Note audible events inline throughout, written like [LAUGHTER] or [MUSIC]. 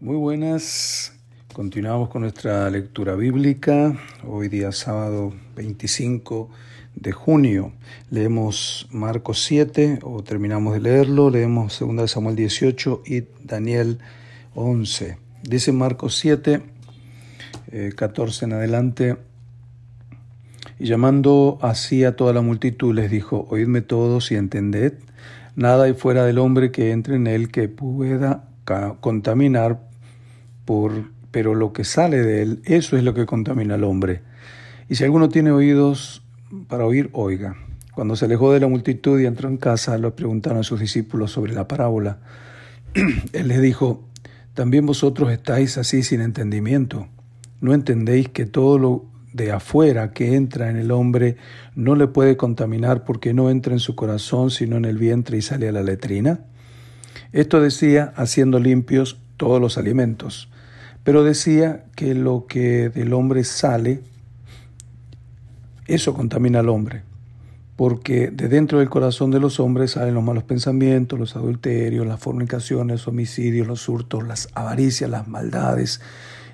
Muy buenas, continuamos con nuestra lectura bíblica. Hoy día sábado 25 de junio. Leemos Marcos 7 o terminamos de leerlo, leemos 2 Samuel 18 y Daniel 11. Dice Marcos 7, 14 eh, en adelante. Y llamando así a toda la multitud les dijo, oídme todos y entended, nada hay fuera del hombre que entre en él que pueda contaminar, pero lo que sale de él, eso es lo que contamina al hombre. Y si alguno tiene oídos para oír, oiga. Cuando se alejó de la multitud y entró en casa, le preguntaron a sus discípulos sobre la parábola. [CLEARS THROAT] Él les dijo, ¿también vosotros estáis así sin entendimiento? ¿No entendéis que todo lo de afuera que entra en el hombre no le puede contaminar porque no entra en su corazón sino en el vientre y sale a la letrina? Esto decía haciendo limpios todos los alimentos, pero decía que lo que del hombre sale, eso contamina al hombre, porque de dentro del corazón de los hombres salen los malos pensamientos, los adulterios, las fornicaciones, los homicidios, los hurtos, las avaricias, las maldades,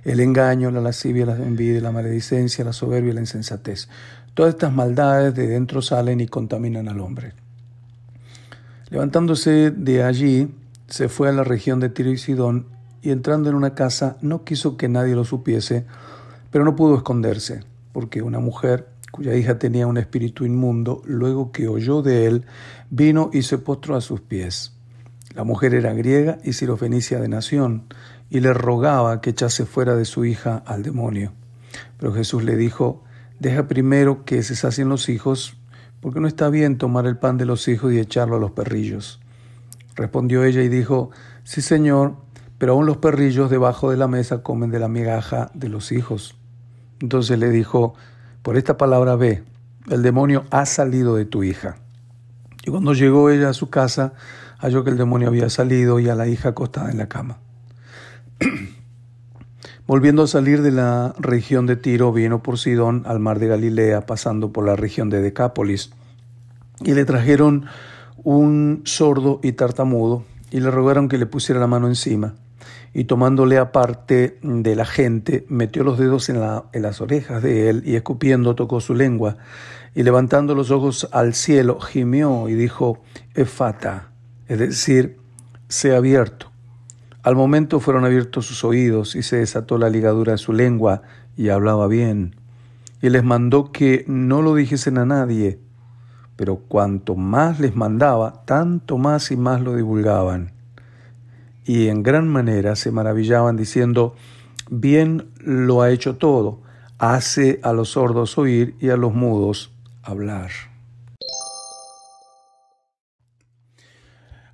el engaño, la lascivia, la envidia, la maledicencia, la soberbia la insensatez. Todas estas maldades de dentro salen y contaminan al hombre. Levantándose de allí, se fue a la región de Tiro y Sidón y entrando en una casa no quiso que nadie lo supiese, pero no pudo esconderse, porque una mujer cuya hija tenía un espíritu inmundo, luego que oyó de él, vino y se postró a sus pies. La mujer era griega y sirofenicia de nación, y le rogaba que echase fuera de su hija al demonio. Pero Jesús le dijo, deja primero que se sacien los hijos, porque no está bien tomar el pan de los hijos y echarlo a los perrillos. Respondió ella y dijo, sí señor, pero aún los perrillos debajo de la mesa comen de la migaja de los hijos. Entonces le dijo, por esta palabra ve, el demonio ha salido de tu hija. Y cuando llegó ella a su casa, halló que el demonio había salido y a la hija acostada en la cama. [CLEARS THROAT] Volviendo a salir de la región de Tiro, vino por Sidón al mar de Galilea, pasando por la región de Decápolis. Y le trajeron un sordo y tartamudo, y le rogaron que le pusiera la mano encima y tomándole aparte de la gente, metió los dedos en, las orejas de él y escupiendo tocó su lengua y levantando los ojos al cielo gimió y dijo, Efata, es decir, sea abierto. Al momento fueron abiertos sus oídos y se desató la ligadura de su lengua y hablaba bien. Y les mandó que no lo dijesen a nadie, pero cuanto más les mandaba, tanto más y más lo divulgaban y en gran manera se maravillaban diciendo, bien lo ha hecho todo, hace a los sordos oír y a los mudos hablar.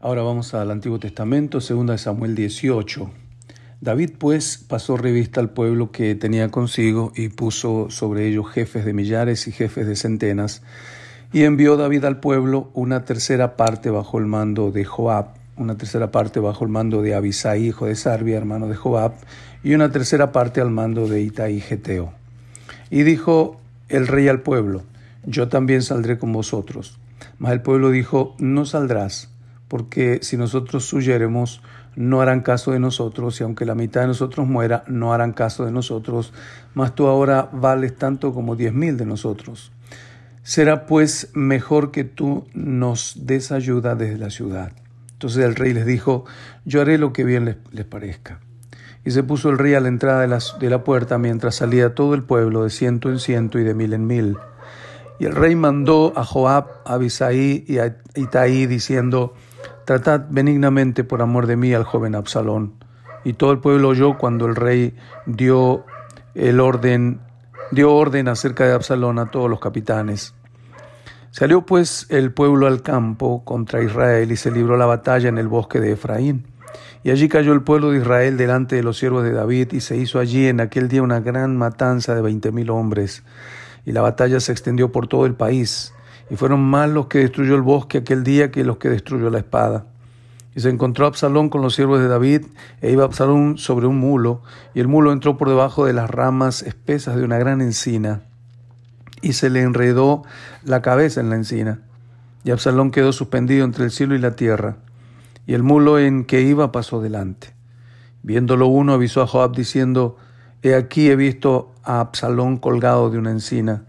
Ahora vamos al Antiguo Testamento, de Samuel 18. David pues pasó revista al pueblo que tenía consigo y puso sobre ellos jefes de millares y jefes de centenas, y envió David al pueblo una tercera parte bajo el mando de Joab, una tercera parte bajo el mando de Abisai, hijo de Sarbia, hermano de Joab, y una tercera parte al mando de Itaí Geteo. Y dijo el rey al pueblo, yo también saldré con vosotros. Mas el pueblo dijo, no saldrás, porque si nosotros huyéremos, no harán caso de nosotros, y aunque la mitad de nosotros muera, no harán caso de nosotros, mas tú ahora vales tanto como diez mil de nosotros. Será pues mejor que tú nos des ayuda desde la ciudad. Entonces el rey les dijo, yo haré lo que bien les, parezca. Y se puso el rey a la entrada de, la puerta mientras salía todo el pueblo de ciento en ciento y de mil en mil. Y el rey mandó a Joab, a Abisaí y a Itaí diciendo, tratad benignamente por amor de mí al joven Absalón. Y todo el pueblo oyó cuando el rey dio el orden, dio orden acerca de Absalón a todos los capitanes. Salió pues el pueblo al campo contra Israel y se libró la batalla en el bosque de Efraín. Y allí cayó el pueblo de Israel delante de los siervos de David y se hizo allí en aquel día una gran matanza de veinte mil hombres. Y la batalla se extendió por todo el país. Y fueron más los que destruyó el bosque aquel día que los que destruyó la espada. Y se encontró Absalón con los siervos de David, e iba Absalón sobre un mulo, y el mulo entró por debajo de las ramas espesas de una gran encina y se le enredó la cabeza en la encina. Y Absalón quedó suspendido entre el cielo y la tierra, y el mulo en que iba pasó delante. Viéndolo uno, avisó a Joab diciendo, He aquí he visto a Absalón colgado de una encina.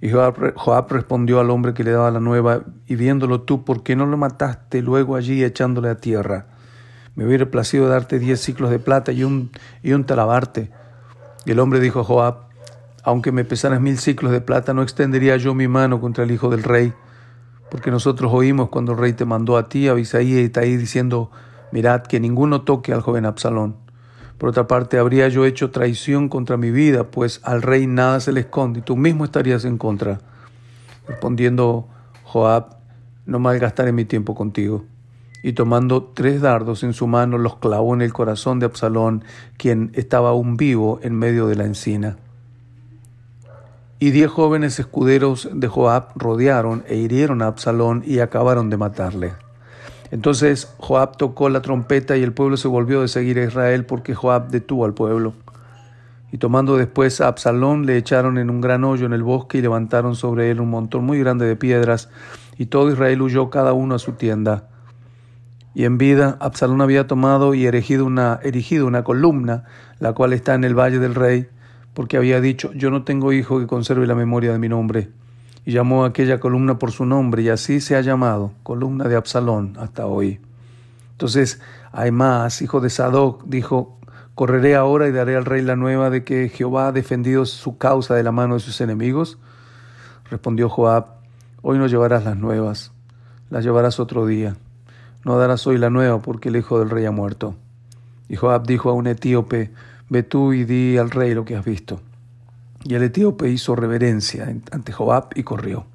Y Joab, respondió al hombre que le daba la nueva, y viéndolo tú, ¿por qué no lo mataste luego allí echándole a tierra? Me hubiera placido darte diez ciclos de plata y un, y un talabarte. Y el hombre dijo a Joab, aunque me pesaras mil ciclos de plata, no extendería yo mi mano contra el hijo del rey, porque nosotros oímos cuando el rey te mandó a ti, a Abisaí y Itaí, diciendo, mirad que ninguno toque al joven Absalón. Por otra parte, habría yo hecho traición contra mi vida, pues al rey nada se le esconde, y tú mismo estarías en contra. Respondiendo Joab, no malgastaré mi tiempo contigo. Y tomando tres dardos en su mano, los clavó en el corazón de Absalón, quien estaba aún vivo en medio de la encina. Y diez jóvenes escuderos de Joab rodearon e hirieron a Absalón y acabaron de matarle. Entonces Joab tocó la trompeta y el pueblo se volvió de seguir a Israel porque Joab detuvo al pueblo. Y tomando después a Absalón le echaron en un gran hoyo en el bosque y levantaron sobre él un montón muy grande de piedras y todo Israel huyó cada uno a su tienda. Y en vida Absalón había tomado y erigido una, erigido una columna, la cual está en el valle del rey, porque había dicho, yo no tengo hijo que conserve la memoria de mi nombre. Y llamó a aquella columna por su nombre, y así se ha llamado, columna de Absalón, hasta hoy. Entonces, más hijo de Sadoc, dijo, correré ahora y daré al rey la nueva de que Jehová ha defendido su causa de la mano de sus enemigos. Respondió Joab, hoy no llevarás las nuevas, las llevarás otro día. No darás hoy la nueva porque el hijo del rey ha muerto. Y Joab dijo a un etíope, Ve tú y di al rey lo que has visto. Y el etíope hizo reverencia ante Joab y corrió.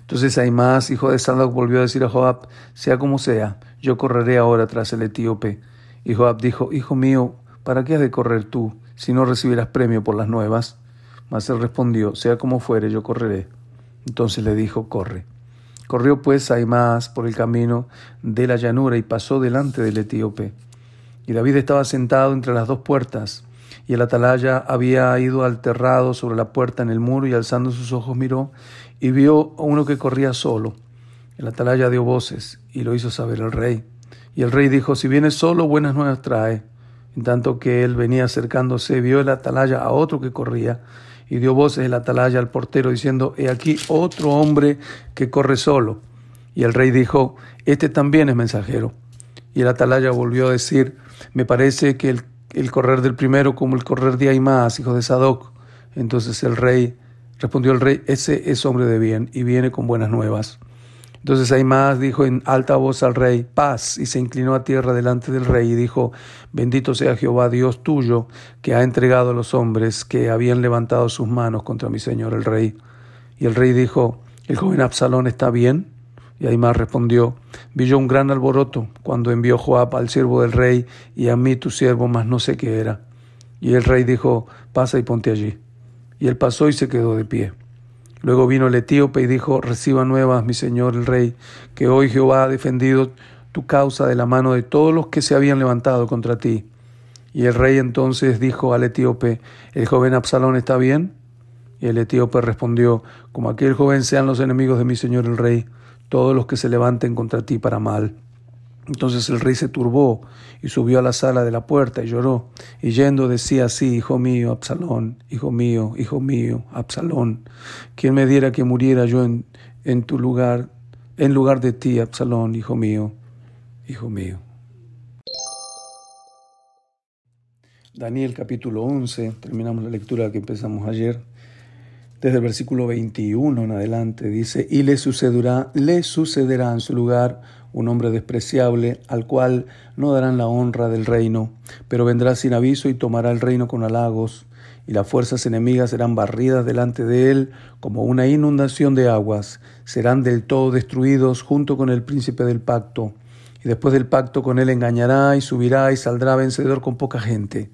Entonces Aimás, hijo de Sadoc, volvió a decir a Joab, sea como sea, yo correré ahora tras el etíope. Y Joab dijo, Hijo mío, ¿para qué has de correr tú, si no recibirás premio por las nuevas? Mas él respondió, sea como fuere, yo correré. Entonces le dijo, corre. Corrió pues Aimás por el camino de la llanura y pasó delante del etíope. Y David estaba sentado entre las dos puertas, y el atalaya había ido alterrado sobre la puerta en el muro, y alzando sus ojos miró, y vio a uno que corría solo. El atalaya dio voces, y lo hizo saber al rey. Y el rey dijo, si viene solo, buenas nuevas trae. En tanto que él venía acercándose, vio el atalaya a otro que corría, y dio voces el atalaya al portero, diciendo, he aquí otro hombre que corre solo. Y el rey dijo, este también es mensajero. Y el atalaya volvió a decir, me parece que el, correr del primero como el correr de Aimás, hijo de Sadoc. Entonces el rey, respondió el rey, ese es hombre de bien y viene con buenas nuevas. Entonces Aimás dijo en alta voz al rey, paz, y se inclinó a tierra delante del rey y dijo, bendito sea Jehová Dios tuyo, que ha entregado a los hombres que habían levantado sus manos contra mi señor el rey. Y el rey dijo, ¿el joven Absalón está bien? Y Aimás respondió, vi yo un gran alboroto cuando envió Joab al siervo del rey y a mí tu siervo, mas no sé qué era. Y el rey dijo, pasa y ponte allí. Y él pasó y se quedó de pie. Luego vino el etíope y dijo, reciba nuevas, mi señor el rey, que hoy Jehová ha defendido tu causa de la mano de todos los que se habían levantado contra ti. Y el rey entonces dijo al etíope, ¿el joven Absalón está bien? Y el etíope respondió, como aquel joven sean los enemigos de mi señor el rey, todos los que se levanten contra ti para mal. Entonces el rey se turbó y subió a la sala de la puerta y lloró, y yendo decía así, Hijo mío, Absalón, hijo mío, hijo mío, Absalón, ¿quién me diera que muriera yo en, en tu lugar, en lugar de ti, Absalón, hijo mío, hijo mío. Daniel capítulo 11, terminamos la lectura que empezamos ayer desde el versículo 21 en adelante, dice, y le sucederá, le sucederá en su lugar un hombre despreciable, al cual no darán la honra del reino, pero vendrá sin aviso y tomará el reino con halagos, y las fuerzas enemigas serán barridas delante de él como una inundación de aguas, serán del todo destruidos junto con el príncipe del pacto, y después del pacto con él engañará y subirá y saldrá vencedor con poca gente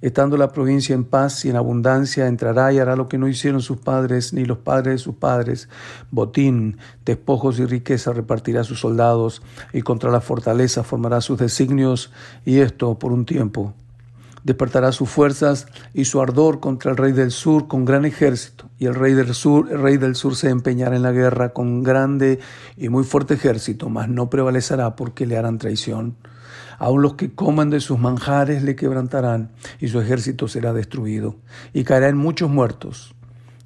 Estando la provincia en paz y en abundancia, entrará y hará lo que no hicieron sus padres ni los padres de sus padres. Botín, despojos y riqueza repartirá a sus soldados, y contra la fortaleza formará sus designios, y esto por un tiempo. Despertará sus fuerzas y su ardor contra el rey del sur con gran ejército, y el rey del sur, el rey del sur se empeñará en la guerra con grande y muy fuerte ejército, mas no prevalecerá porque le harán traición. Aun los que coman de sus manjares le quebrantarán, y su ejército será destruido, y caerá en muchos muertos.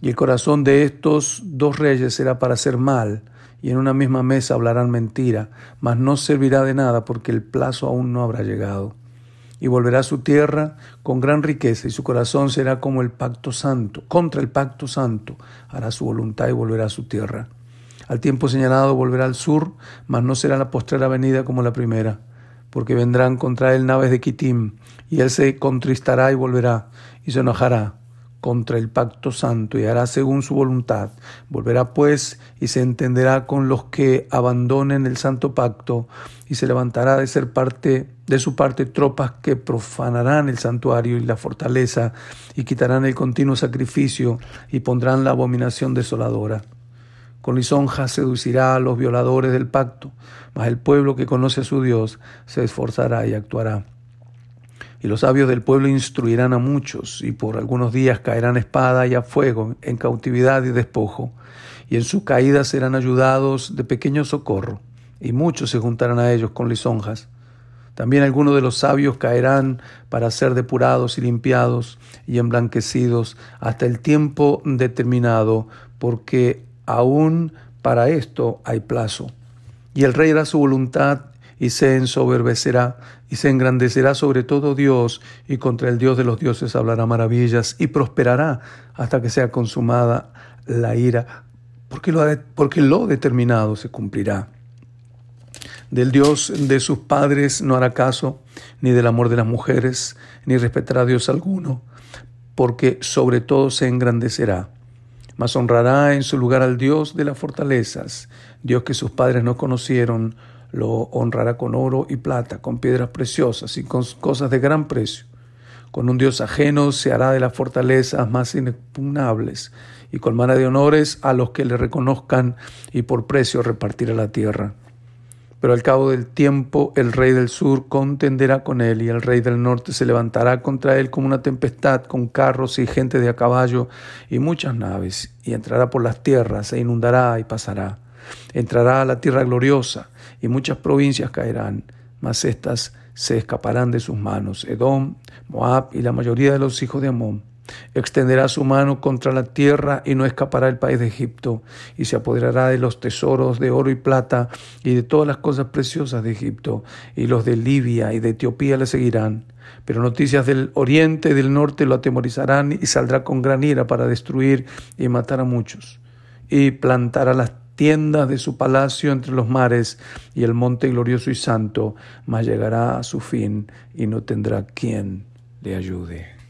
Y el corazón de estos dos reyes será para hacer mal, y en una misma mesa hablarán mentira, mas no servirá de nada porque el plazo aún no habrá llegado. Y volverá a su tierra con gran riqueza, y su corazón será como el pacto santo, contra el pacto santo, hará su voluntad y volverá a su tierra. Al tiempo señalado volverá al sur, mas no será la postrera venida como la primera, porque vendrán contra él naves de Kitim, y él se contristará y volverá, y se enojará contra el pacto santo y hará según su voluntad. Volverá pues y se entenderá con los que abandonen el santo pacto y se levantará de ser parte de su parte tropas que profanarán el santuario y la fortaleza y quitarán el continuo sacrificio y pondrán la abominación desoladora. Con lisonja seducirá a los violadores del pacto, mas el pueblo que conoce a su Dios se esforzará y actuará. Y los sabios del pueblo instruirán a muchos, y por algunos días caerán espada y a fuego, en cautividad y despojo, y en su caída serán ayudados de pequeño socorro, y muchos se juntarán a ellos con lisonjas. También algunos de los sabios caerán para ser depurados y limpiados y emblanquecidos hasta el tiempo determinado, porque aún para esto hay plazo. Y el rey hará su voluntad y se ensoberbecerá y se engrandecerá sobre todo Dios y contra el Dios de los dioses hablará maravillas y prosperará hasta que sea consumada la ira, porque lo, porque lo determinado se cumplirá. Del Dios de sus padres no hará caso, ni del amor de las mujeres, ni respetará a Dios alguno, porque sobre todo se engrandecerá. Mas honrará en su lugar al Dios de las fortalezas, Dios que sus padres no conocieron, lo honrará con oro y plata, con piedras preciosas y con cosas de gran precio. Con un Dios ajeno se hará de las fortalezas más inexpugnables y colmará de honores a los que le reconozcan y por precio repartirá la tierra. Pero al cabo del tiempo el rey del sur contenderá con él y el rey del norte se levantará contra él como una tempestad con carros y gente de a caballo y muchas naves y entrará por las tierras e inundará y pasará. Entrará a la tierra gloriosa y muchas provincias caerán, mas éstas se escaparán de sus manos. Edom, Moab y la mayoría de los hijos de Amón. Extenderá su mano contra la tierra y no escapará el país de Egipto, y se apoderará de los tesoros de oro y plata y de todas las cosas preciosas de Egipto, y los de Libia y de Etiopía le seguirán. Pero noticias del oriente y del norte lo atemorizarán y saldrá con gran ira para destruir y matar a muchos, y plantará las tiendas de su palacio entre los mares y el monte glorioso y santo, mas llegará a su fin y no tendrá quien le ayude.